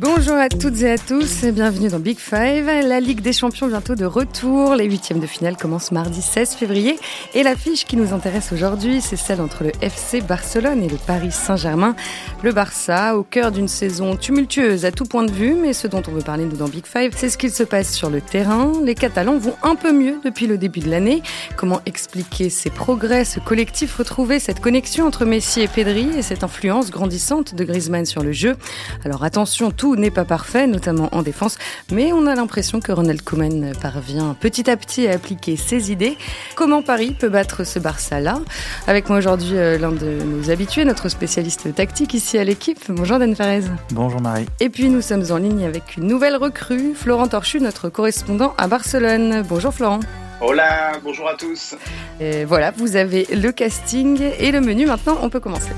Bonjour à toutes et à tous, bienvenue dans Big Five. La Ligue des Champions bientôt de retour. Les huitièmes de finale commencent mardi 16 février. Et l'affiche qui nous intéresse aujourd'hui, c'est celle entre le FC Barcelone et le Paris Saint-Germain. Le Barça, au cœur d'une saison tumultueuse à tout point de vue, mais ce dont on veut parler nous dans Big Five, c'est ce qu'il se passe sur le terrain. Les Catalans vont un peu mieux depuis le début de l'année. Comment expliquer ces progrès, ce collectif retrouvé, cette connexion entre Messi et Pedri et cette influence grandissante de Griezmann sur le jeu? Alors attention, tout n'est pas parfait, notamment en défense, mais on a l'impression que Ronald Koeman parvient petit à petit à appliquer ses idées. Comment Paris peut battre ce Barça-là? Avec moi aujourd'hui euh, l'un de nos habitués, notre spécialiste tactique ici à l'équipe. Bonjour Dan Ferrez. Bonjour Marie. Et puis nous sommes en ligne avec une nouvelle recrue, Florent Torchu, notre correspondant à Barcelone. Bonjour Florent. Hola, bonjour à tous. Et voilà, vous avez le casting et le menu. Maintenant, on peut commencer.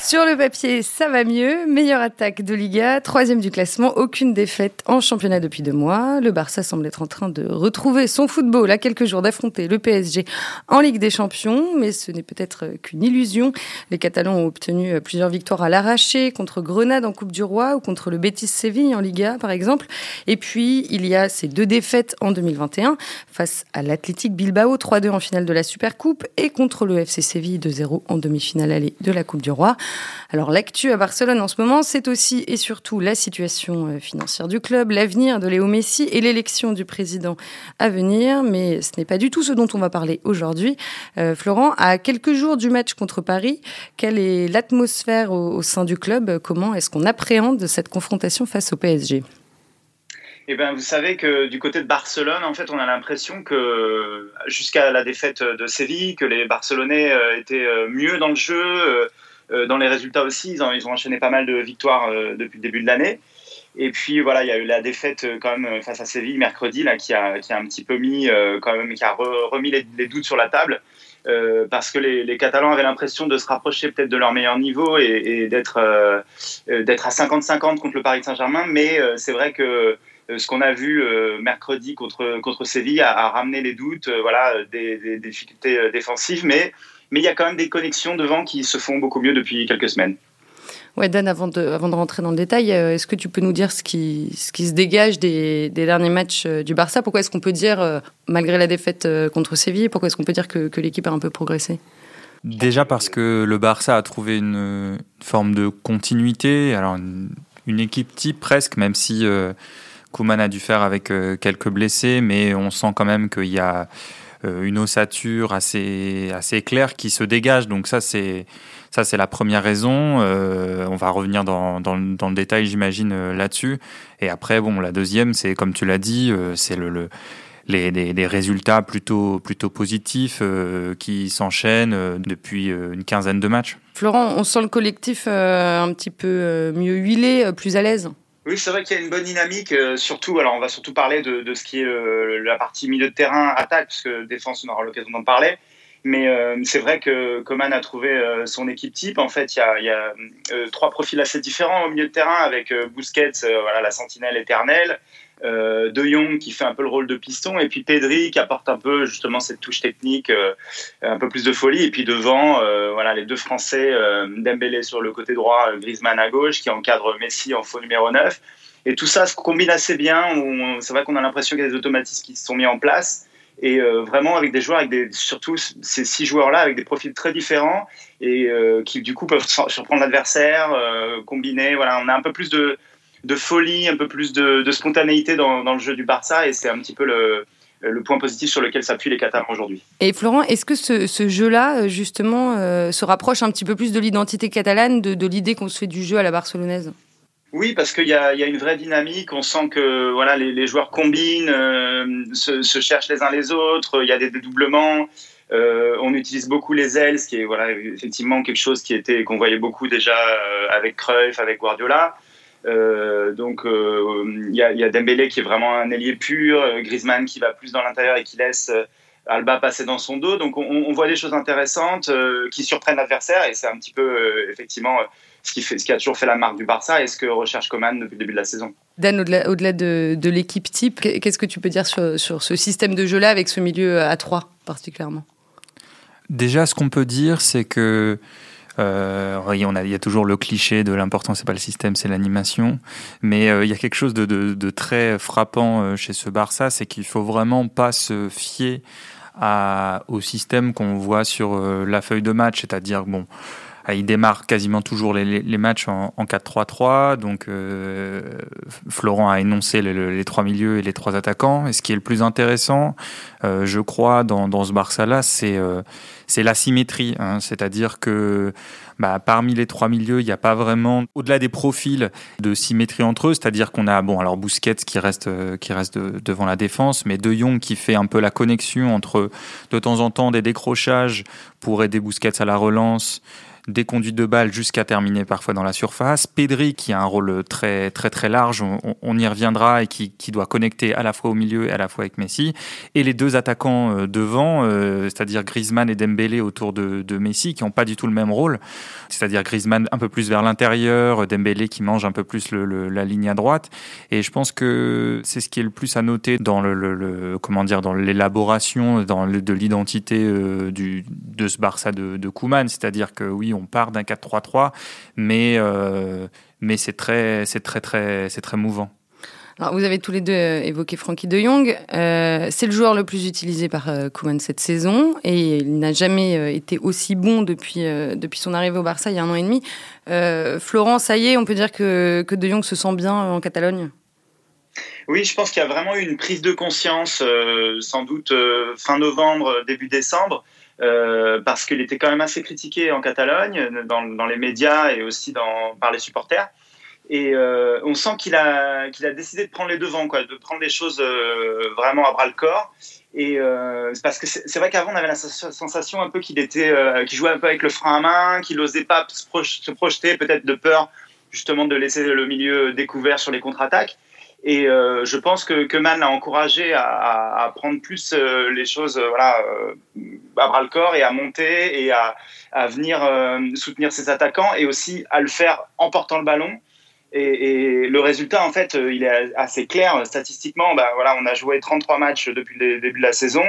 Sur le papier, ça va mieux. Meilleure attaque de Liga, troisième du classement, aucune défaite en championnat depuis deux mois. Le Barça semble être en train de retrouver son football à quelques jours d'affronter le PSG en Ligue des Champions, mais ce n'est peut-être qu'une illusion. Les Catalans ont obtenu plusieurs victoires à l'arraché contre Grenade en Coupe du Roi ou contre le Betis Séville en Liga, par exemple. Et puis, il y a ces deux défaites en 2021 face à l'Athletic Bilbao 3-2 en finale de la Supercoupe et contre le FC Séville 2-0 en demi-finale allée de la Coupe du Roi. Alors l'actu à Barcelone en ce moment, c'est aussi et surtout la situation euh, financière du club, l'avenir de Léo Messi et l'élection du président à venir. Mais ce n'est pas du tout ce dont on va parler aujourd'hui. Euh, Florent, à quelques jours du match contre Paris, quelle est l'atmosphère au, sein du club? Comment est-ce qu'on appréhende cette confrontation face au PSG eh bien, vous savez que du côté de Barcelone, en fait, on a l'impression que jusqu'à la défaite de Séville, que les Barcelonais euh, étaient mieux dans le jeu, dans les résultats aussi, ils ont, ils ont, enchaîné pas mal de victoires euh, depuis le début de l'année. Et puis voilà, il y a eu la défaite euh, quand même face à Séville mercredi là, qui a, qui a un petit peu mis quand même, qui a remis les, doutes sur la table. parce que les, les Catalans avaient l'impression de se rapprocher peut-être de leur meilleur niveau et, d'être d'être à 50-50 contre le Paris Saint-Germain. Mais c'est vrai que ce qu'on a vu mercredi contre, contre Séville a, a ramené les doutes, voilà, des, des, difficultés défensives. Mais mais il y a quand même des connexions devant qui se font beaucoup mieux depuis quelques semaines. Ouais, Dan, avant de, avant de rentrer dans le détail, euh, est-ce que tu peux nous dire ce qui, ce qui se dégage des, des derniers matchs euh, du Barça? Pourquoi est-ce qu'on peut dire, euh, malgré la défaite contre Séville, pourquoi est-ce qu'on peut dire que, que l'équipe a un peu progressé? Déjà parce que le Barça a trouvé une, forme de continuité, alors une, équipe type presque, même si euh, Kouman a dû faire avec quelques blessés, mais on sent quand même qu'il y a euh, une ossature assez, assez claire qui se dégage. Donc ça, c'est la première raison. Euh, on va revenir dans, dans, dans le détail, j'imagine, euh, là-dessus. Et après, bon, la deuxième, c'est comme tu l'as dit, c'est le, le les, les, résultats plutôt, plutôt positifs qui s'enchaînent depuis une quinzaine de matchs. Florent, on sent le collectif un petit peu mieux huilé, plus à l'aise oui, c'est vrai qu'il y a une bonne dynamique, euh, surtout, alors on va surtout parler de, ce qui est euh, la partie milieu de terrain, attaque, parce que défense, on aura l'occasion d'en parler. Mais euh, c'est vrai que Coman a trouvé son équipe type. En fait, il y a, il y a trois profils assez différents au milieu de terrain, avec Busquets, voilà, la sentinelle éternelle, euh, de Jong qui fait un peu le rôle de piston et puis Pedri qui apporte un peu justement cette touche technique, euh, un peu plus de folie et puis devant euh, voilà les deux Français Dembélé sur le côté droit, Griezmann à gauche qui encadre Messi en faux numéro 9 et tout ça se combine assez bien. C'est vrai qu'on a l'impression qu'il y a des automatismes qui se sont mis en place et vraiment avec des joueurs, avec des, surtout ces six joueurs-là, avec des profils très différents et qui du coup peuvent surprendre l'adversaire, combiner. Voilà, on a un peu plus de, de folie, un peu plus de, spontanéité dans, le jeu du Barça, et c'est un petit peu le, point positif sur lequel s'appuient les Catalans aujourd'hui. Et Florent, est-ce que ce, jeu-là, euh, justement, euh, se rapproche un petit peu plus de l'identité catalane, de, l'idée qu'on se fait du jeu à la barcelonaise? Oui, parce qu'il y, a une vraie dynamique. On sent que voilà, les, joueurs combinent, euh, se, cherchent les uns les autres. Il y a des dédoublements. on utilise beaucoup les ailes, ce qui est voilà, effectivement quelque chose qui était qu'on voyait beaucoup déjà avec Cruyff, avec Guardiola. Euh, donc il euh, y, a, y, a Dembélé qui est vraiment un ailier pur, euh, Griezmann qui va plus dans l'intérieur et qui laisse Alba passer dans son dos. Donc on, voit des choses intéressantes qui surprennent l'adversaire et c'est un petit peu effectivement ce qui, fait, ce qui a toujours fait la marque du Barça et ce que recherche Coman depuis le début de la saison. Dan, au-delà, de, de l'équipe type, qu'est-ce que tu peux dire sur, sur ce système de jeu-là avec ce milieu à 3 particulièrement? Déjà, ce qu'on peut dire, c'est que Euh, il y a toujours le cliché de l'important, c'est pas le système, c'est l'animation. Mais euh, il y a quelque chose de, très frappant euh, chez ce Barça, c'est qu'il faut vraiment pas se fier au système qu'on voit sur la feuille de match, c'est-à-dire bon il démarre quasiment toujours les, matchs en, 4-3-3. Donc, euh, Florent a énoncé les, trois milieux et les trois attaquants. Et ce qui est le plus intéressant, euh, je crois, dans, ce Barça-là, c'est euh, la symétrie. Hein. C'est-à-dire que bah, parmi les trois milieux, il n'y a pas vraiment, au-delà des profils, de symétrie entre eux. C'est-à-dire qu'on a, bon, alors Busquets qui reste, qui reste devant la défense, mais De Jong qui fait un peu la connexion entre, de temps en temps, des décrochages pour aider Busquets à la relance des conduites de balles jusqu'à terminer parfois dans la surface. Pedri qui a un rôle très très très large, on, y reviendra et qui, doit connecter à la fois au milieu et à la fois avec Messi. Et les deux attaquants euh, devant, euh, c'est-à-dire Griezmann et Dembélé autour de, Messi, qui n'ont pas du tout le même rôle. C'est-à-dire Griezmann un peu plus vers l'intérieur, Dembélé qui mange un peu plus la ligne à droite. Et je pense que c'est ce qui est le plus à noter dans le, comment dire dans l'élaboration dans de l'identité euh, du de ce Barça de, de Koeman. C'est-à-dire que oui, part d'un 4-3-3, mais, euh, mais c'est très, c'est très, très, c'est très mouvant. Alors, vous avez tous les deux euh, évoqué Frankie de Jong. Euh, c'est le joueur le plus utilisé par euh, cette saison et il n'a jamais été aussi bon depuis, depuis son arrivée au Barça il y a un an et demi. Florent, ça y est, on peut dire que, que de Jong se sent bien en Catalogne? Oui, je pense qu'il y a vraiment eu une prise de conscience, sans doute fin novembre, début décembre, euh, parce qu'il était quand même assez critiqué en Catalogne, dans, les médias et aussi dans, par les supporters. Et euh, on sent qu'il a, qu'il a décidé de prendre les devants, quoi, de prendre les choses euh, vraiment à bras le corps. Et parce que c'est vrai qu'avant on avait la sensation un peu qu'il était, qu'il jouait un peu avec le frein à main, qu'il n'osait pas se, projeter, peut-être de peur justement de laisser le milieu découvert sur les contre-attaques. Et euh, je pense que, que l'a encouragé à, prendre plus euh, les choses euh, voilà, à bras le corps et à monter et à, à venir soutenir ses attaquants et aussi à le faire en portant le ballon. Et, le résultat, en fait, il est assez clair. Statistiquement, bah, voilà, on a joué 33 matchs depuis le début de la saison.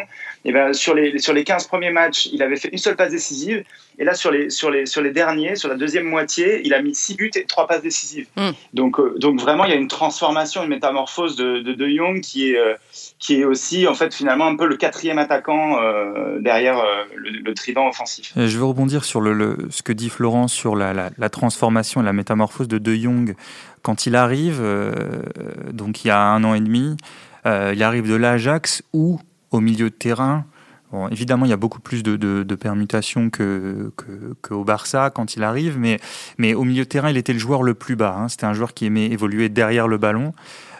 Et ben, sur, les, sur les 15 premiers matchs, il avait fait une seule passe décisive. Et là, sur les, sur les, sur les derniers, sur la deuxième moitié, il a mis 6 buts et 3 passes décisives. Hmm. Donc, euh, donc vraiment, il y a une transformation, une métamorphose de De, de Jong qui est, euh, qui est aussi, en fait, finalement, un peu le quatrième attaquant euh, derrière le, trident offensif. Je veux rebondir sur le, ce que dit Florence sur la, transformation et la métamorphose de De Jong. Quand il arrive, donc il y a un an et demi, il arrive de l'Ajax où, au milieu de terrain, évidemment, il y a beaucoup plus de, permutations que, au Barça quand il arrive, mais, mais au milieu de terrain, il était le joueur le plus bas. Hein. C'était un joueur qui aimait évoluer derrière le ballon.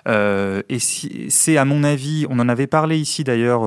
Euh, et si, c'est à mon avis, on en avait parlé ici d'ailleurs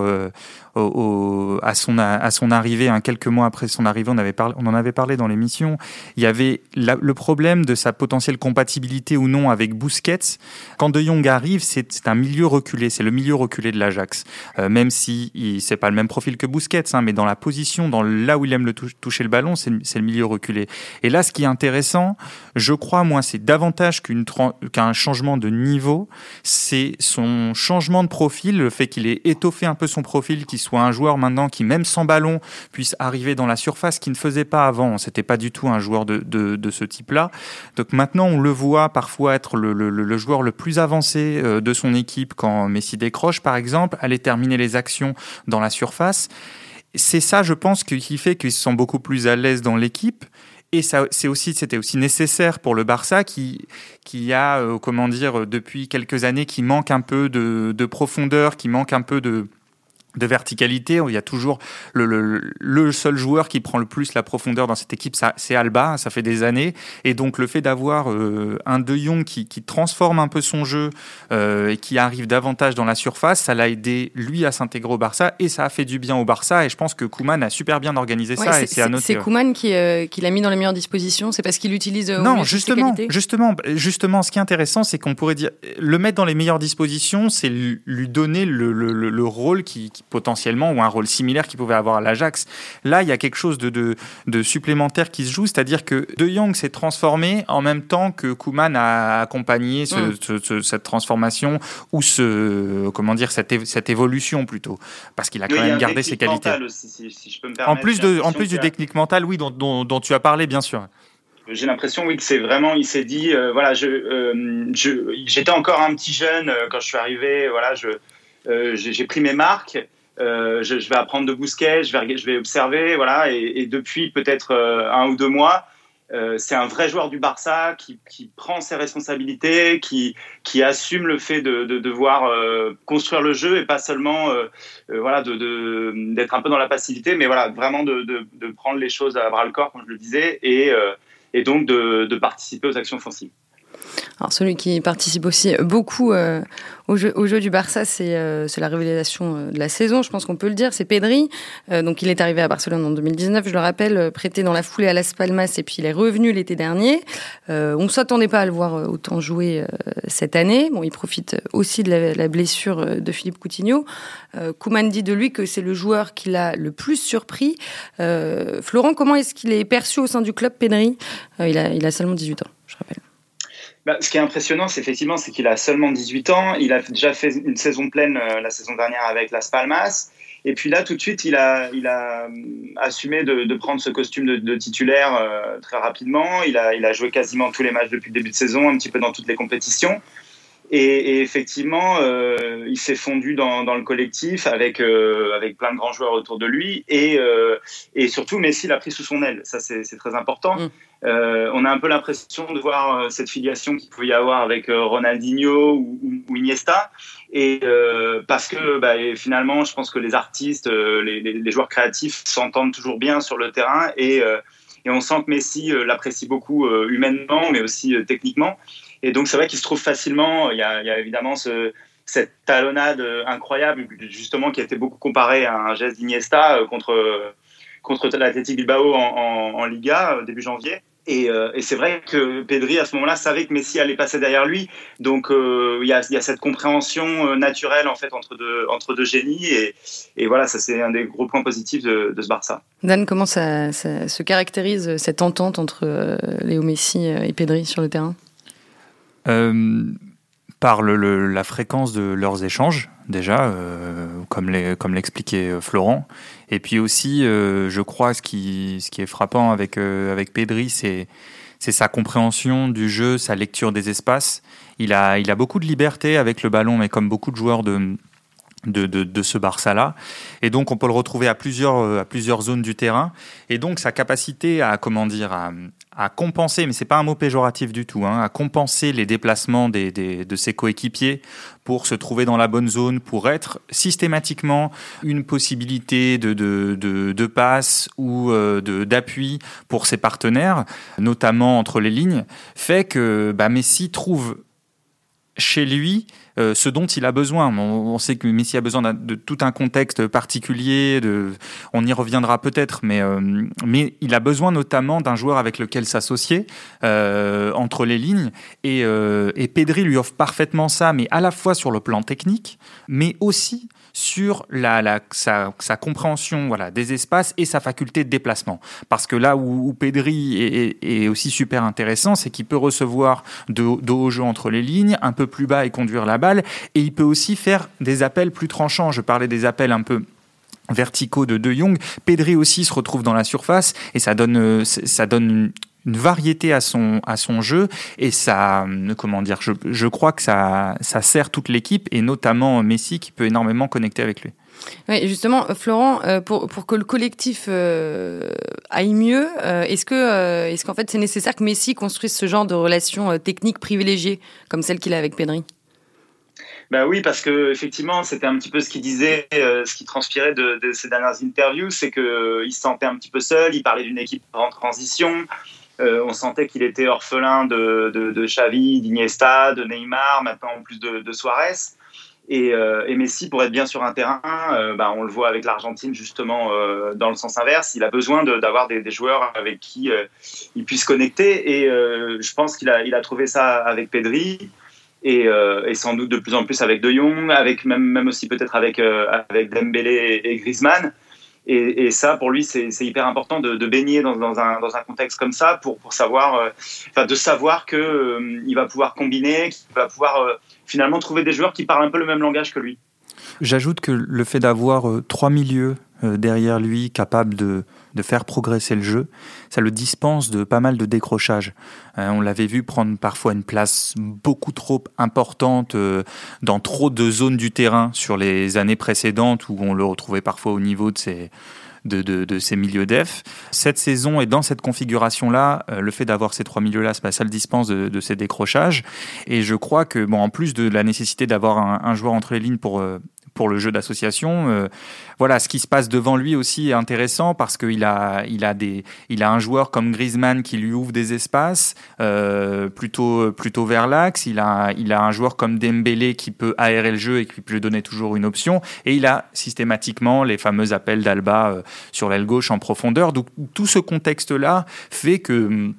au, à, son, arrivée, hein, quelques mois après son arrivée, on, avait parlé, on en avait parlé dans l'émission. Il y avait le problème de sa potentielle compatibilité ou non avec Busquets. Quand De Jong arrive, c'est un milieu reculé, c'est le milieu reculé de l'Ajax. Euh, même si c'est pas le même profil que Busquets, hein, mais dans la position, dans là où il aime le toucher le ballon, c'est le milieu reculé. Et là, ce qui est intéressant, je crois, moi, c'est davantage qu'un changement de niveau, c'est son changement de profil, le fait qu'il ait étoffé un peu son profil, qu'il soit un joueur maintenant qui, même sans ballon, puisse arriver dans la surface, qui ne faisait pas avant. C'était pas du tout un joueur de, de, ce type-là. Donc maintenant, on le voit parfois être le, le, joueur le plus avancé euh, de son équipe quand Messi décroche, par exemple, aller terminer les actions dans la surface. C'est ça, je pense, qui fait qu'il se sent beaucoup plus à l'aise dans l'équipe. Et c'est aussi, c'était aussi nécessaire pour le Barça qui, qui a, euh, comment dire, depuis quelques années, qui manque un peu de, de profondeur, qui manque un peu de, de verticalité. Il y a toujours le, le, le, seul joueur qui prend le plus la profondeur dans cette équipe, c'est Alba, ça fait des années. Et donc le fait d'avoir euh, un De Jong qui, qui, transforme un peu son jeu euh, et qui arrive davantage dans la surface, ça l'a aidé lui à s'intégrer au Barça et ça a fait du bien au Barça. Et je pense que Koeman a super bien organisé ça. C'est, et c'est, c'est Koeman qui, euh, qui l'a mis dans les meilleures dispositions. C'est parce qu'il utilise non justement, justement, justement, ce qui est intéressant, c'est qu'on pourrait dire le mettre dans les meilleures dispositions, c'est lui donner le, le, le rôle qui potentiellement ou un rôle similaire qu'il pouvait avoir à l'Ajax. Là, il y a quelque chose de, de, de supplémentaire qui se joue, c'est-à-dire que De Jong s'est transformé en même temps que Kuman a accompagné mm. cette transformation ou ce, comment dire, cette, cette évolution plutôt, parce qu'il a quand même gardé ses qualités. en plus, de, en plus du technique mental, oui, dont, dont, dont tu as parlé, bien sûr. J'ai l'impression, oui, que c'est vraiment, il s'est dit, euh, voilà, je, euh, j'étais encore un petit jeune euh, quand je suis arrivé, voilà, je, j'ai pris mes marques, je, je, vais apprendre de Bousquet, je vais, observer, voilà, et, depuis peut-être un ou deux mois, c'est un vrai joueur du Barça qui, prend ses responsabilités, qui, assume le fait de, de devoir construire le jeu et pas seulement voilà d'être un peu dans la passivité, mais voilà vraiment de, de, prendre les choses à bras le corps, comme je le disais, et et donc de, participer aux actions offensives. Alors celui qui participe aussi beaucoup euh, au, jeu, du Barça, c'est euh, la révélation euh, de la saison, je pense qu'on peut le dire, c'est Pedri. donc il est arrivé à Barcelone en 2019, je le rappelle, prêté dans la foulée à Las Palmas et puis il est revenu l'été dernier. on ne s'attendait pas à le voir autant jouer cette année. Bon, il profite aussi de la, la blessure de Philippe Coutinho. Kouman dit de lui que c'est le joueur qui l'a le plus surpris. Florent, comment est-ce qu'il est perçu au sein du club, Pedri? Il a, il a seulement 18 ans, je rappelle. Bah, ce qui est impressionnant, c'est effectivement, c'est qu'il a seulement 18 ans. Il a déjà fait une saison pleine euh, la saison dernière avec Las Palmas. Et puis là, tout de suite, il a, il a euh, assumé de, de prendre ce costume de, de titulaire euh, très rapidement. Il a, il a joué quasiment tous les matchs depuis le début de saison, un petit peu dans toutes les compétitions. Et, et effectivement, euh, il s'est fondu dans, dans, le collectif avec, avec plein de grands joueurs autour de lui. Et, et surtout, Messi l'a pris sous son aile. Ça, c'est très important. Mm. Euh, on a un peu l'impression de voir euh, cette filiation qu'il pouvait y avoir avec euh, Ronaldinho ou, Iniesta. Et parce que bah, finalement, je pense que les artistes, les, joueurs créatifs s'entendent toujours bien sur le terrain et, on sent que Messi l'apprécie beaucoup humainement, mais aussi techniquement. Et donc c'est vrai qu'il se trouve facilement. Il y a, évidemment cette talonnade incroyable, justement, qui a été beaucoup comparée à un geste d'Iniesta contre contre l'Athletic Bilbao en, Liga début janvier. Euh, et, c'est vrai que Pedri, à ce moment-là, savait que Messi allait passer derrière lui. Donc, euh, il y, a, cette compréhension euh, naturelle, en fait, entre deux, génies. Et, voilà, ça, c'est un des gros points positifs de, ce Barça. Dan, comment se caractérise, cette entente entre Léo Messi et Pedri sur le terrain? Par la fréquence de leurs échanges, déjà, comme l'expliquait Florent. Et puis aussi, euh, je crois, ce qui, est frappant avec, euh, Pedri, c'est sa compréhension du jeu, sa lecture des espaces. Il a, beaucoup de liberté avec le ballon, mais comme beaucoup de joueurs de, ce Barça-là. Et donc, on peut le retrouver à plusieurs, euh, à plusieurs zones du terrain. Et donc, sa capacité à, comment dire, à, à compenser, mais c'est pas un mot péjoratif du tout, hein, à compenser les déplacements des, des, de ses coéquipiers pour se trouver dans la bonne zone, pour être systématiquement une possibilité de, de, de, de passe ou euh, d'appui pour ses partenaires, notamment entre les lignes, fait que bah, Messi trouve chez lui euh, ce dont il a besoin. On, sait que Messi a besoin de tout un contexte particulier, on y reviendra peut-être, mais, euh, mais il a besoin notamment d'un joueur avec lequel s'associer euh, entre les lignes. Et, et Pedri lui offre parfaitement ça, mais à la fois sur le plan technique, mais aussi sur la, sa, compréhension voilà, des espaces et sa faculté de déplacement. Parce que là où, où Pedri est, aussi super intéressant, c'est qu'il peut recevoir de, de haut jeu entre les lignes, un peu plus bas et conduire la balle, et il peut aussi faire des appels plus tranchants. Je parlais des appels un peu verticaux de De Jong. Pedri aussi se retrouve dans la surface et ça donne, euh, ça donne une variété à son, à son jeu et ça, euh, comment dire, je, je crois que ça, ça sert toute l'équipe et notamment Messi qui peut énormément connecter avec lui. Oui, justement, Florent, euh, pour, pour que le collectif euh, aille mieux, est-ce que est-ce qu'en fait c'est nécessaire que Messi construise ce genre de relations techniques privilégiées comme celle qu'il a avec Pedri? Bah oui, parce que effectivement, c'était un petit peu ce qu'il disait, ce qui transpirait de, de, ses dernières interviews, c'est qu'il se sentait un petit peu seul. Il parlait d'une équipe en transition. Euh, on sentait qu'il était orphelin de, de, Xavi, d'Iniesta, de Neymar, maintenant en plus de, Suarez. Euh, et, Messi, pour être bien sur un terrain, euh, bah, on le voit avec l'Argentine justement dans le sens inverse, il a besoin d'avoir des, joueurs avec qui il puisse connecter. Et je pense qu'il a, il a trouvé ça avec Pedri. et, sans doute de plus en plus avec De Jong, avec même, même aussi peut-être avec, avec Dembélé et, Griezmann. Et, ça, pour lui, c'est hyper important de, baigner dans, un, dans, un, contexte comme ça pour, pour savoir, enfin, de savoir qu'il il va pouvoir combiner, qu'il va pouvoir finalement trouver des joueurs qui parlent un peu le même langage que lui. J'ajoute que le fait d'avoir trois milieux euh, derrière lui capable de, de, faire progresser le jeu, ça le dispense de pas mal de décrochages. Euh, on l'avait vu prendre parfois une place beaucoup trop importante euh, dans trop de zones du terrain sur les années précédentes où on le retrouvait parfois au niveau de ses, de, de, de, ces milieux def. Cette saison et dans cette configuration-là, le fait d'avoir ces trois milieux-là, ça le dispense de, ces décrochages. Et je crois que, bon, en plus de la nécessité d'avoir un, joueur entre les lignes pour pour le jeu d'association. Euh, voilà, ce qui se passe devant lui aussi est intéressant parce qu'il a, il a, a un joueur comme Griezmann qui lui ouvre des espaces euh, plutôt, plutôt vers l'axe. Il a, il a un joueur comme Dembélé qui peut aérer le jeu et qui peut lui donner toujours une option. Et il a systématiquement les fameux appels d'Alba euh, sur l'aile gauche en profondeur. Donc tout ce contexte-là fait que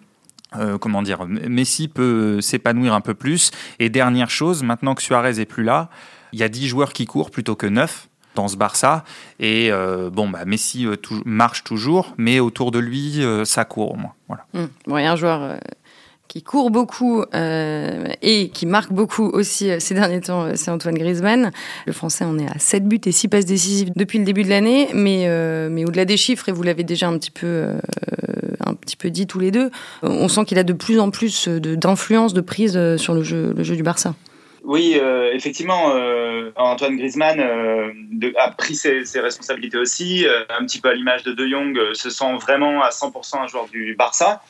comment dire, Messi peut s'épanouir un peu plus. Et dernière chose, maintenant que Suarez est plus là, il y a 10 joueurs qui courent plutôt que 9 dans ce Barça. Et euh, bon, bah, Messi euh, marche toujours, mais autour de lui, euh, ça court au moins. Voilà. Bon, il y a un joueur qui court beaucoup et qui marque beaucoup aussi ces derniers temps, c'est Antoine Griezmann. Le Français en est à 7 buts et 6 passes décisives depuis le début de l'année, mais, mais au-delà des chiffres, et vous l'avez déjà un petit peu, un petit peu dit tous les deux, on sent qu'il a de plus en plus d'influence, de, prise sur le jeu du Barça. Oui, euh, effectivement, euh, Antoine Griezmann euh, a pris ses, responsabilités aussi, un petit peu à l'image de De Jong, se sent vraiment à 100% un joueur du Barça.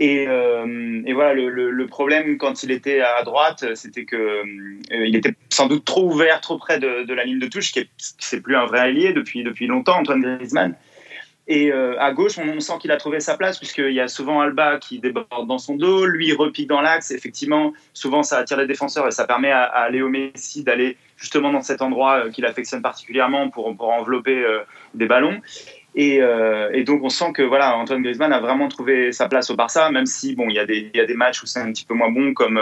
Et, voilà, le, problème quand il était à droite, c'était que il était sans doute trop ouvert, trop près de, la ligne de touche, qui n'est plus un vrai allié depuis, depuis longtemps, Antoine Griezmann. Et euh, à gauche, on, sent qu'il a trouvé sa place, puisqu'il y a souvent Alba qui déborde dans son dos, lui repique dans l'axe. Effectivement, souvent, ça attire les défenseurs et ça permet à, Léo Messi d'aller justement dans cet endroit euh, qu'il affectionne particulièrement pour, envelopper euh, des ballons. Et, donc, on sent que voilà, Antoine Griezmann a vraiment trouvé sa place au Barça, même si bon, il y y a des matchs où c'est un petit peu moins bon, comme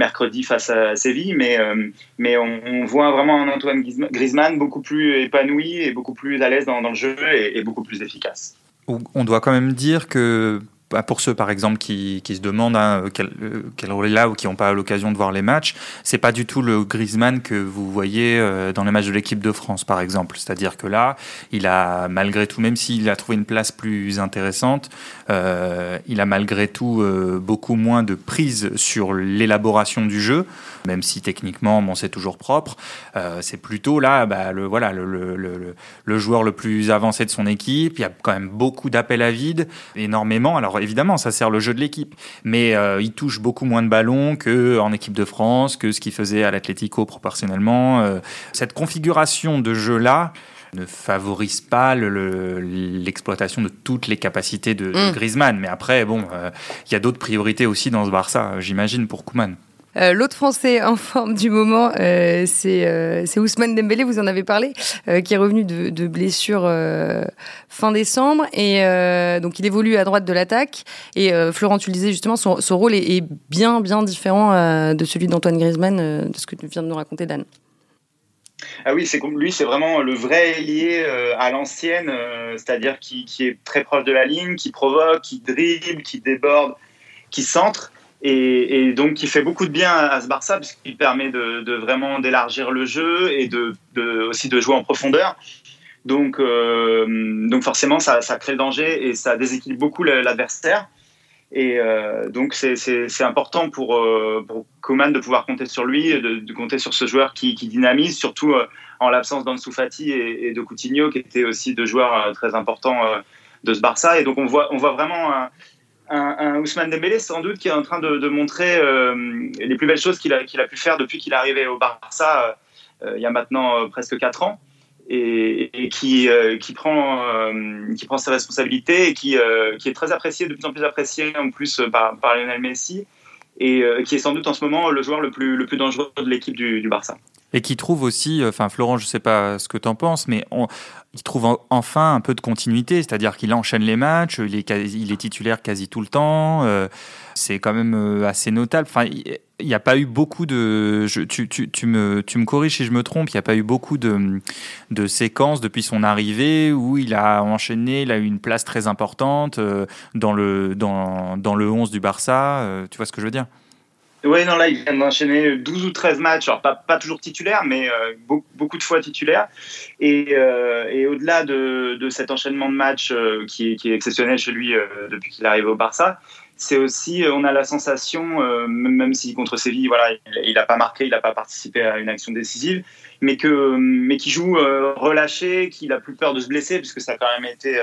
mercredi face à Séville, mais, euh, mais on, voit vraiment un Antoine Griezmann beaucoup plus épanoui et beaucoup plus à l'aise dans, le jeu et, beaucoup plus efficace. On doit quand même dire que pour ceux par exemple qui, qui se demandent hein, quel, euh, quel, rôle est là ou qui n'ont pas l'occasion de voir les matchs, c'est pas du tout le Griezmann que vous voyez euh, dans les matchs de l'équipe de France par exemple. C'est-à-dire que là, il a malgré tout, même s'il a trouvé une place plus intéressante, euh, il a malgré tout euh, beaucoup moins de prise sur l'élaboration du jeu, même si techniquement bon, c'est toujours propre. c'est plutôt là bah, le, voilà, le, le, le, le joueur le plus avancé de son équipe. Il y a quand même beaucoup d'appels à vide, énormément. Alors évidemment, ça sert le jeu de l'équipe, mais euh, il touche beaucoup moins de ballons qu'en équipe de France, que ce qu'il faisait à l'Atlético proportionnellement. Euh, cette configuration de jeu-là ne favorise pas l'exploitation de toutes les capacités de, mm. Griezmann. Mais après, bon, euh, il y a d'autres priorités aussi dans ce Barça, j'imagine, pour Koeman. Euh, l'autre Français en forme du moment, euh, euh, c'est Ousmane Dembélé, vous en avez parlé, qui est revenu de, blessure fin décembre. Et donc, il évolue à droite de l'attaque. Et Florent, tu le disais justement, son, rôle est, bien, bien différent de celui d'Antoine Griezmann, de ce que tu viens de nous raconter, Dan. Ah oui, c'est lui, c'est vraiment le vrai lié à l'ancienne, c'est-à-dire qui, est très proche de la ligne, qui provoque, qui dribble, qui déborde, qui centre et, donc qui fait beaucoup de bien à, ce Barça puisqu'il permet de, vraiment d'élargir le jeu et aussi de jouer en profondeur. Donc, euh, forcément, ça, crée le danger et ça déséquilibre beaucoup l'adversaire. Et euh, donc c'est important pour, euh, de pouvoir compter sur lui, de, compter sur ce joueur qui, dynamise, surtout en l'absence d'Ansu Fati et, de Coutinho, qui étaient aussi deux joueurs très importants de ce Barça. Et donc on voit vraiment un, Ousmane Dembélé sans doute qui est en train de, montrer euh, les plus belles choses qu'il a, pu faire depuis qu'il est arrivé au Barça euh, il y a maintenant euh, presque 4 ans et, qui, prend, ses responsabilités et qui, est très apprécié, de plus en plus apprécié en plus par, Lionel Messi et qui est sans doute en ce moment le joueur le plus, dangereux de l'équipe du Barça. Et qui trouve aussi, enfin Florent, je ne sais pas ce que tu en penses, mais on, il trouve enfin un peu de continuité, c'est-à-dire qu'il enchaîne les matchs, il est, titulaire quasi tout le temps, euh, c'est quand même euh, assez notable. Enfin, il n'y a pas eu beaucoup de. tu, me, corriges si je me trompe, il n'y a pas eu beaucoup de, séquences depuis son arrivée où il a enchaîné, il a eu une place très importante euh, dans, le, dans, dans le 11 du Barça. Euh, tu vois ce que je veux dire? Oui, non, là, il vient d'enchaîner 12 ou 13 matchs, alors pas, pas toujours titulaire, mais euh, beaucoup, de fois titulaire. Et, et au-delà de, de, cet enchaînement de matchs qui, qui, est exceptionnel chez lui depuis qu'il est arrivé au Barça, c'est aussi, euh, on a la sensation, euh, même si contre Séville, voilà, il n'a pas marqué, il n'a pas participé à une action décisive, mais que, mais qui joue euh, relâché, qu'il a plus peur de se blesser, puisque ça a quand même été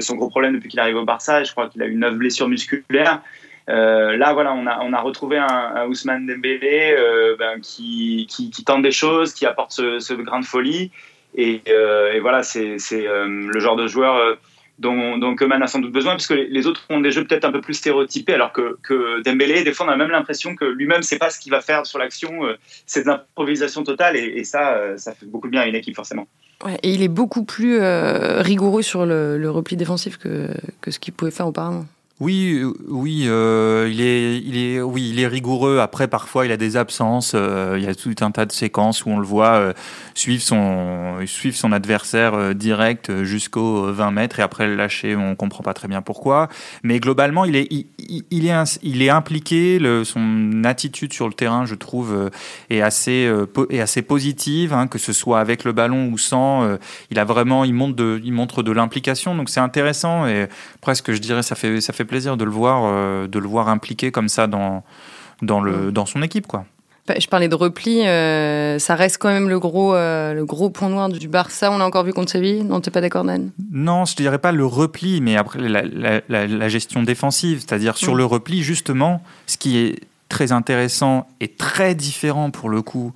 son gros problème depuis qu'il arrive au Barça. Je crois qu'il a eu neuf blessures musculaires. Là, voilà, on a, retrouvé un, Ousmane Dembélé ben, qui, tente des choses, qui apporte ce, grain de folie. Et, et voilà, c'est le genre de joueur dont, dont a sans doute besoin, puisque les autres ont des jeux peut-être un peu plus stéréotypés, alors que, que Dembélé, des fois, on a même l'impression que lui-même ne sait pas ce qu'il va faire sur l'action, euh, c'est de l'improvisation totale, et, ça, euh, ça fait beaucoup de bien à une équipe, forcément. et il est beaucoup plus euh, rigoureux sur le, repli défensif que ce qu'il pouvait faire auparavant. Oui, oui, euh, il est, il est, oui, il est rigoureux. Après, parfois, il a des absences. Euh, il y a tout un tas de séquences où on le voit euh, suivre son, suivre son adversaire euh, direct jusqu'aux 20 mètres et après le lâcher. On comprend pas très bien pourquoi. Mais globalement, il est, il, est, il est impliqué. Son attitude sur le terrain, je trouve, est assez, est assez positive, hein, que ce soit avec le ballon ou sans. il a vraiment, il montre de, il montre de l'implication. Donc c'est intéressant et presque, je dirais, ça fait, ça fait plaisir de le voir, euh, de le voir impliqué comme ça dans, dans, le, dans son équipe. Quoi. Bah, je parlais de repli, euh, ça reste quand même le gros, euh, le gros point noir du Barça. On l'a encore vu contre Séville. Non, t'es pas d'accord, Dan? Non, je ne dirais pas le repli, mais après la, la, gestion défensive, c'est-à-dire sur mm. le repli, justement, ce qui est très intéressant et très différent pour le coup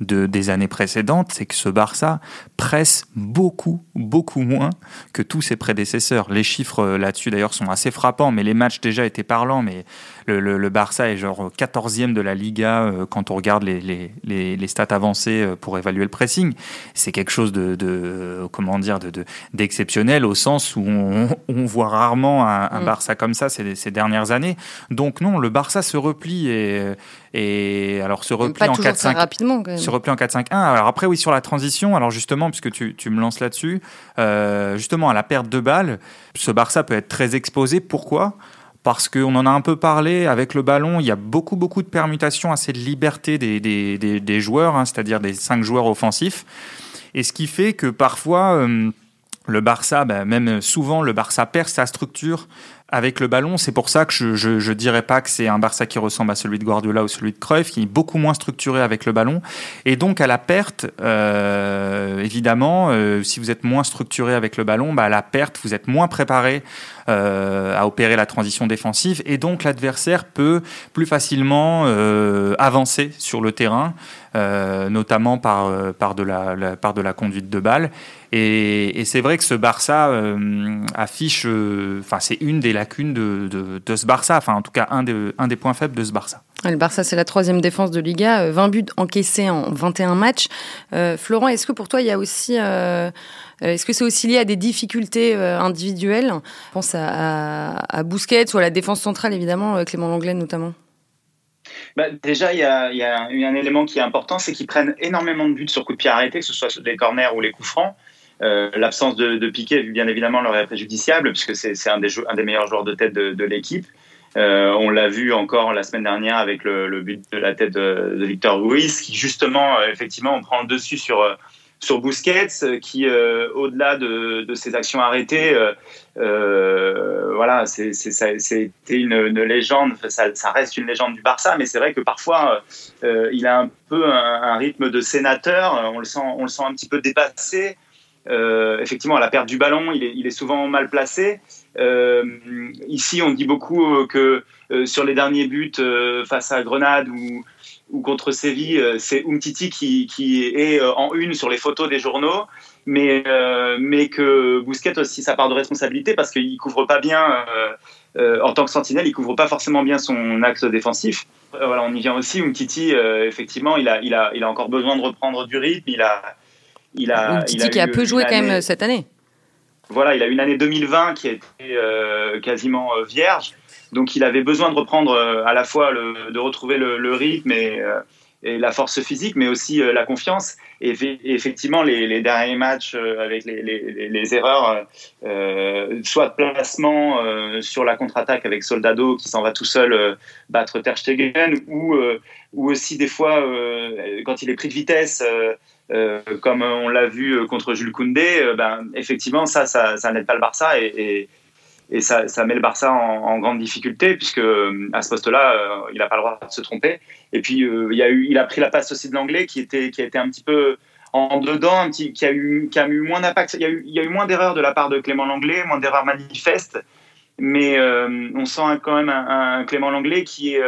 de, des années précédentes, c'est que ce Barça presse beaucoup, beaucoup moins que tous ses prédécesseurs. Les chiffres euh, là-dessus d'ailleurs sont assez frappants, mais les matchs déjà étaient parlants. Mais le, Barça est genre 14e de la Liga euh, quand on regarde les, les, stats avancées euh, pour évaluer le pressing. C'est quelque chose de, comment dire d'exceptionnel au sens où on, voit rarement un, mm. Barça comme ça ces, ces, dernières années. Donc non, le Barça se replie et, et alors se replie en 4-5 rapidement se replie en 4-5-1. Alors après oui sur la transition, alors justement puisque tu, tu me lances là-dessus, euh, justement à la perte de balles, ce Barça peut être très exposé. Pourquoi? Parce qu'on en a un peu parlé avec le ballon, il y a beaucoup beaucoup de permutations, assez de liberté des, des, des, joueurs, hein, c'est-à-dire des cinq joueurs offensifs, et ce qui fait que parfois euh, le Barça, ben, même souvent le Barça perd sa structure avec le ballon. C'est pour ça que je, ne dirais pas que c'est un Barça qui ressemble à celui de Guardiola ou celui de Cruyff, qui est beaucoup moins structuré avec le ballon. Et donc à la perte, euh, évidemment, euh, si vous êtes moins structuré avec le ballon, bah, à la perte, vous êtes moins préparé euh, à opérer la transition défensive, et donc l'adversaire peut plus facilement avancer sur le terrain, notamment par, par, de la, par de la conduite de balle. Et, c'est vrai que ce Barça affiche, enfin c'est une des lacunes de, de, ce Barça, enfin en tout cas un, un des points faibles de ce Barça. Le Barça, c'est la troisième défense de Liga, 20 euh, buts encaissés en 21 matchs. Euh, Florent, est-ce que pour toi, il y a aussi, euh, est-ce que c'est aussi lié à des difficultés individuelles? Je pense à, à, Bousquet ou à la défense centrale, évidemment, Clément Langlais notamment. Bah, déjà, il y, a, y a un élément qui est important, c'est qu'ils prennent énormément de buts sur coup de pied arrêté, que ce soit sur des corners ou les coups francs. Euh, l'absence de, de, Piquet, bien évidemment, leur est préjudiciable, puisque c'est un un des meilleurs joueurs de tête de, l'équipe. Euh, on l'a vu encore la semaine dernière avec le, but de la tête de, Victor Ruiz, qui justement, euh, effectivement, on prend le dessus sur, sur Busquets, qui, au-delà de, ses actions arrêtées, voilà, c'était une, légende, ça, reste une légende du Barça, mais c'est vrai que parfois, il a un peu un, un, rythme de sénateur, on le sent, on le sent un petit peu dépassé. Euh, effectivement, à la perte du ballon, il est, souvent mal placé. Euh, ici, on dit beaucoup euh, que sur les derniers buts face à Grenade ou, contre Séville, c'est Umtiti qui, est en une sur les photos des journaux, mais, mais que Bousquet aussi sa part de responsabilité parce qu'il couvre pas bien, en tant que sentinelle, il couvre pas forcément bien son axe défensif. voilà, on y vient aussi. Umtiti, effectivement, il a, il, a, il a encore besoin de reprendre du rythme. Il a, il a, qui a peu joué quand même cette année. voilà, il a une année 2020 qui a été quasiment vierge. Donc il avait besoin de reprendre à la fois le, de retrouver le, rythme et, et, la force physique, mais aussi la confiance. Et, effectivement, les, derniers matchs avec les, erreurs, soit de placement sur la contre-attaque avec Soldado qui s'en va tout seul battre Ter Stegen, ou, aussi des fois quand il est pris de vitesse euh, comme on l'a vu euh, contre Jules Koundé, euh, ben, effectivement, ça, ça, n'aide pas le Barça et, ça, ça, met le Barça en, grande difficulté puisque à ce poste-là, il n'a pas le droit de se tromper. Et puis, il, y a eu, il a pris la passe aussi de l'anglais qui, était, qui a été un petit peu en dedans, qui, a eu, qui a eu moins d'impact. Il, y a eu, il y a eu moins d'erreurs de la part de Clément Langlais, moins d'erreurs manifestes, mais on sent quand même un, Clément Langlais qui est,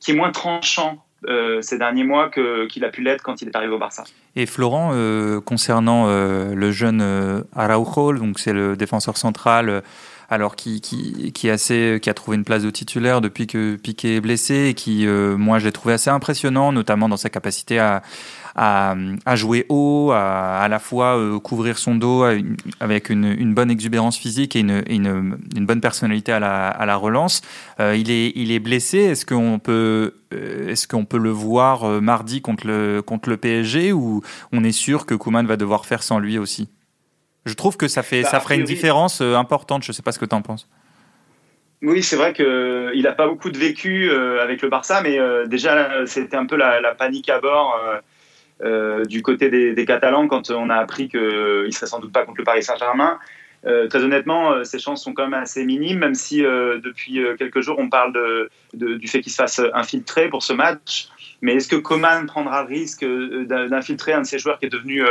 qui est moins tranchant euh, ces derniers mois qu'il a pu l'être quand il est arrivé au Barça. Et Florent, euh, concernant euh, le jeune Araujo, donc c'est le défenseur central, alors qui, qui, qui, assez, qui a trouvé une place de titulaire depuis que Piqué est blessé, et qui, moi, je l'ai trouvé assez impressionnant, notamment dans sa capacité à, à, jouer haut, à à la fois euh, couvrir son dos avec une, une, bonne exubérance physique et une, une, une bonne personnalité à la, à la relance. Euh, il, est, il est blessé. Est-ce qu'on peut, euh, est-ce qu'on peut le voir mardi contre le, contre le PSG ou on est sûr que Kuman va devoir faire sans lui aussi? Je trouve que ça, fait, bah, ça ferait une différence importante. Je ne sais pas ce que tu en penses. Oui, c'est vrai qu'il n'a pas beaucoup de vécu avec le Barça, mais déjà, c'était un peu la, la, panique à bord euh, du côté des, Catalans quand on a appris qu'il ne serait sans doute pas contre le Paris Saint-Germain. Euh, très honnêtement, euh, ses chances sont quand même assez minimes, même si depuis quelques jours on parle du fait qu'il se fasse infiltrer pour ce match. Mais est-ce que Coman prendra le risque d'infiltrer un de ses joueurs qui est devenu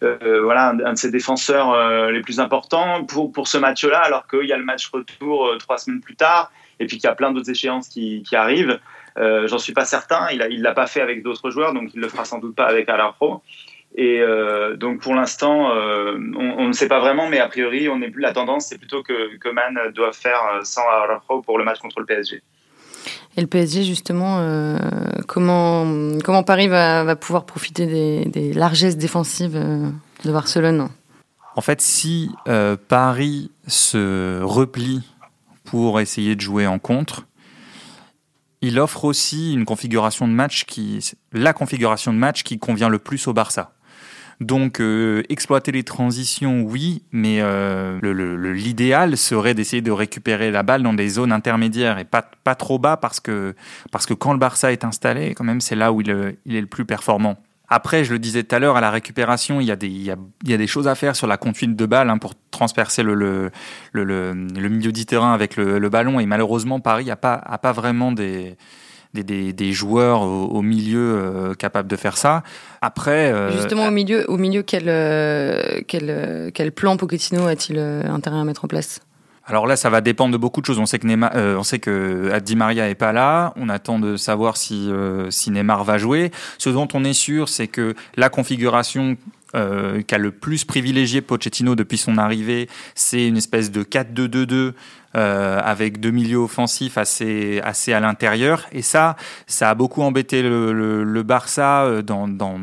voilà, un, de ses défenseurs les plus importants pour, pour ce match-là, alors qu'il y a le match retour trois semaines plus tard, et puis qu'il y a plein d'autres échéances qui, qui arrivent? Euh, J'en suis pas certain. Il ne l'a pas fait avec d'autres joueurs, donc il le fera sans doute pas avec Pro. Et euh, donc pour l'instant, euh, on, ne sait pas vraiment, mais a priori, on est plus la tendance, c'est plutôt que, que doit faire sans Pro pour le match contre le PSG. Et le PSG, justement, euh, comment, comment Paris va, pouvoir profiter des, largesses défensives de Barcelone? En fait, si Paris se replie pour essayer de jouer en contre, il offre aussi une configuration de match qui, la configuration de match qui convient le plus au Barça. Donc euh, exploiter les transitions, oui, mais euh, l'idéal serait d'essayer de récupérer la balle dans des zones intermédiaires et pas, pas trop bas parce que, parce que quand le Barça est installé, quand même, c'est là où il, est le plus performant. Après, je le disais tout à l'heure, à la récupération, il y, a des, il, y a, il y a des choses à faire sur la conduite de balle hein, pour transpercer le, le, le, le, milieu du terrain avec le, ballon. Et malheureusement, Paris n'a pas, a pas vraiment des, des, des, joueurs au, milieu euh, capables de faire ça. Après, euh, justement au milieu, au milieu, quel, euh, quel, quel plan Pochettino a-t-il intérêt à mettre en place? Alors là, ça va dépendre de beaucoup de choses. On sait que Neymar, euh, on sait que Di Maria est pas là. On attend de savoir si euh, si Neymar va jouer. Ce dont on est sûr, c'est que la configuration euh, qu'a le plus privilégié Pochettino depuis son arrivée, c'est une espèce de 4-2-2-2 euh, avec deux milieux offensifs assez, assez à l'intérieur. Et ça, ça a beaucoup embêté le, Barça dans, dans,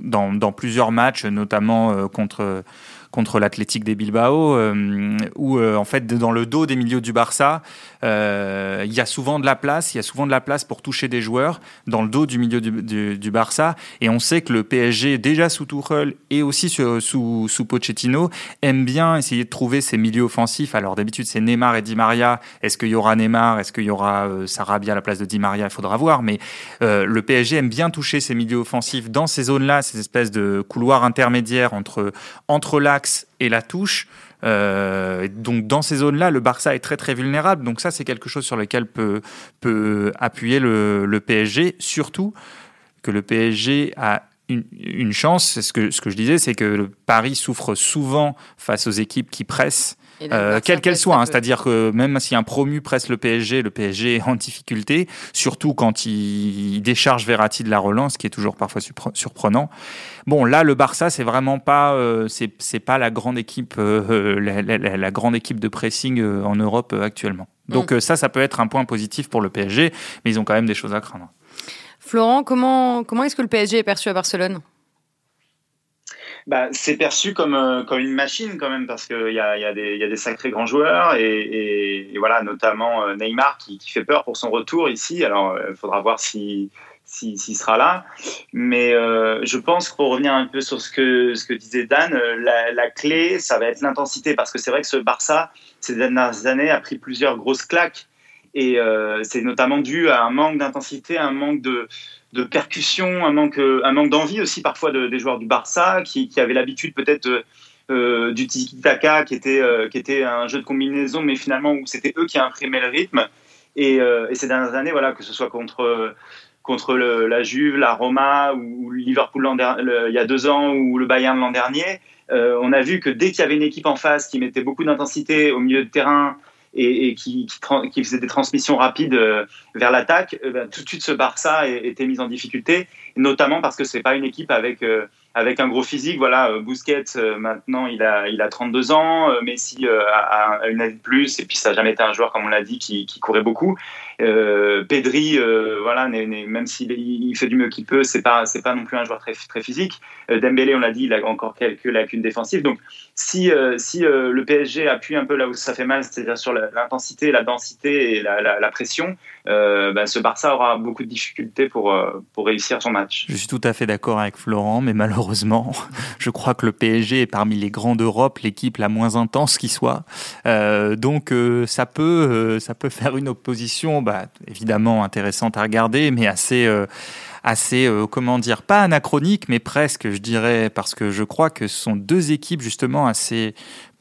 dans, dans, plusieurs matchs, notamment contre contre l'Athletic des Bilbao, euh, où euh, en fait dans le dos des milieux du Barça, euh, il y a souvent de la place, il y a souvent de la place pour toucher des joueurs dans le dos du milieu du, Barça, et on sait que le PSG déjà sous Tuchel et aussi sous, sous, sous Pochettino aime bien essayer de trouver ces milieux offensifs. Alors d'habitude c'est Neymar et Di Maria. Est-ce qu'il y aura Neymar Est-ce qu'il y aura Sarabia à la place de Di Maria Il faudra voir. Mais le PSG aime bien toucher ces milieux offensifs dans ces zones-là, ces espèces de couloirs intermédiaires entre entre là et la touche. Euh, donc dans ces zones-là, le Barça est très très vulnérable. Donc ça, c'est quelque chose sur lequel peut, peut appuyer le, PSG. Surtout que le PSG a une, une chance. Ce que, ce que je disais, c'est que Paris souffre souvent face aux équipes qui pressent euh, quelle qu'elle soit. Hein, c'est-à-dire que même si un promu presse le PSG, le PSG est en difficulté, surtout quand il décharge Verratti de la relance, qui est toujours parfois surprenant. Bon, là, le Barça, c'est vraiment pas, euh, c'est pas la grande équipe, euh, la, grande équipe de pressing en Europe actuellement. Donc mm. ça, ça peut être un point positif pour le PSG, mais ils ont quand même des choses à craindre. Florent, comment, comment est-ce que le PSG est perçu à Barcelone? Bah, c'est perçu comme, euh, comme une machine quand même parce qu'il y a, y, y a, des sacrés grands joueurs et, voilà notamment euh, Neymar qui, qui, fait peur pour son retour ici. Alors il faudra voir si s'il sera là. Mais euh, je pense pour revenir un peu sur ce que, ce que disait Dan, la, la clé, ça va être l'intensité parce que c'est vrai que ce Barça, ces dernières années, a pris plusieurs grosses claques et euh, c'est notamment dû à un manque d'intensité, un manque de, de percussion, un manque, un manque d'envie aussi parfois de, des joueurs du Barça qui, avaient l'habitude peut-être euh, du tiki-taka qui était, euh, qui était un jeu de combinaison, mais finalement où c'était eux qui imprimaient le rythme. Et, euh, ces dernières années, voilà, que ce soit contre, contre la Juve, la Roma ou, Liverpool il y a deux ans ou le Bayern l'an dernier, euh, on a vu que dès qu'il y avait une équipe en face qui mettait beaucoup d'intensité au milieu de terrain, et, qui, faisait des transmissions rapides euh, vers l'attaque, euh, ben, tout de suite ce Barça était mis en difficulté, notamment parce que c'est pas une équipe avec euh, avec un gros physique. Voilà, Busquets maintenant il a il a 32 ans, Messi a, une année de plus et puis ça n'a jamais été un joueur comme on l'a dit qui, qui courait beaucoup. Euh, Pedri, euh, voilà, même s'il il fait du mieux qu'il peut, c'est pas pas non plus un joueur très très physique. Euh, Dembélé, on l'a dit, il a encore quelques lacunes défensives. Donc si si le PSG appuie un peu là où ça fait mal, c'est-à-dire sur l'intensité, la densité et la, la pression, bah, ce Barça aura beaucoup de difficultés pour pour réussir son match. Je suis tout à fait d'accord avec Florent, mais malheureusement, je crois que le PSG est parmi les grands d'Europe l'équipe la moins intense qui soit. donc ça peut ça peut faire une opposition. Bah, évidemment intéressante à regarder, mais assez, euh, assez euh, comment dire, pas anachronique, mais presque, je dirais, parce que je crois que ce sont deux équipes justement assez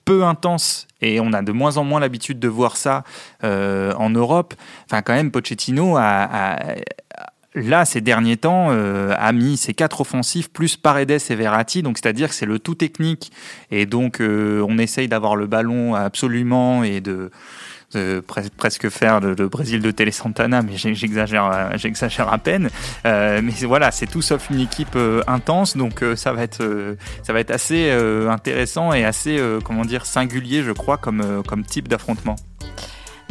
peu intenses et on a de moins en moins l'habitude de voir ça euh, en Europe. Enfin, quand même, Pochettino a, là, ces derniers temps, a mis ses quatre offensifs plus Paredes et Verratti, donc c'est-à-dire que c'est le tout technique, et donc on essaye d'avoir le ballon absolument et de presque faire le, Brésil de Télé Santana, mais j'exagère, j'exagère à peine. Euh, mais voilà, c'est tout sauf une équipe euh, intense, donc euh, ça va être, ça va être assez intéressant et assez, comment dire, singulier, je crois, comme, comme type d'affrontement.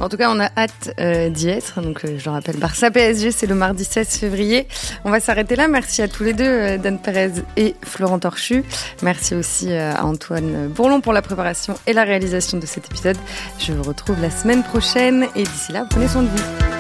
En tout cas, on a hâte euh, d'y être. Donc, euh, je le rappelle, Barça PSG, c'est le mardi 16 février. On va s'arrêter là. Merci à tous les deux, euh, Dan Perez et Florent Torchu. Merci aussi à Antoine Bourlon pour la préparation et la réalisation de cet épisode. Je vous retrouve la semaine prochaine et d'ici là, prenez soin de vous.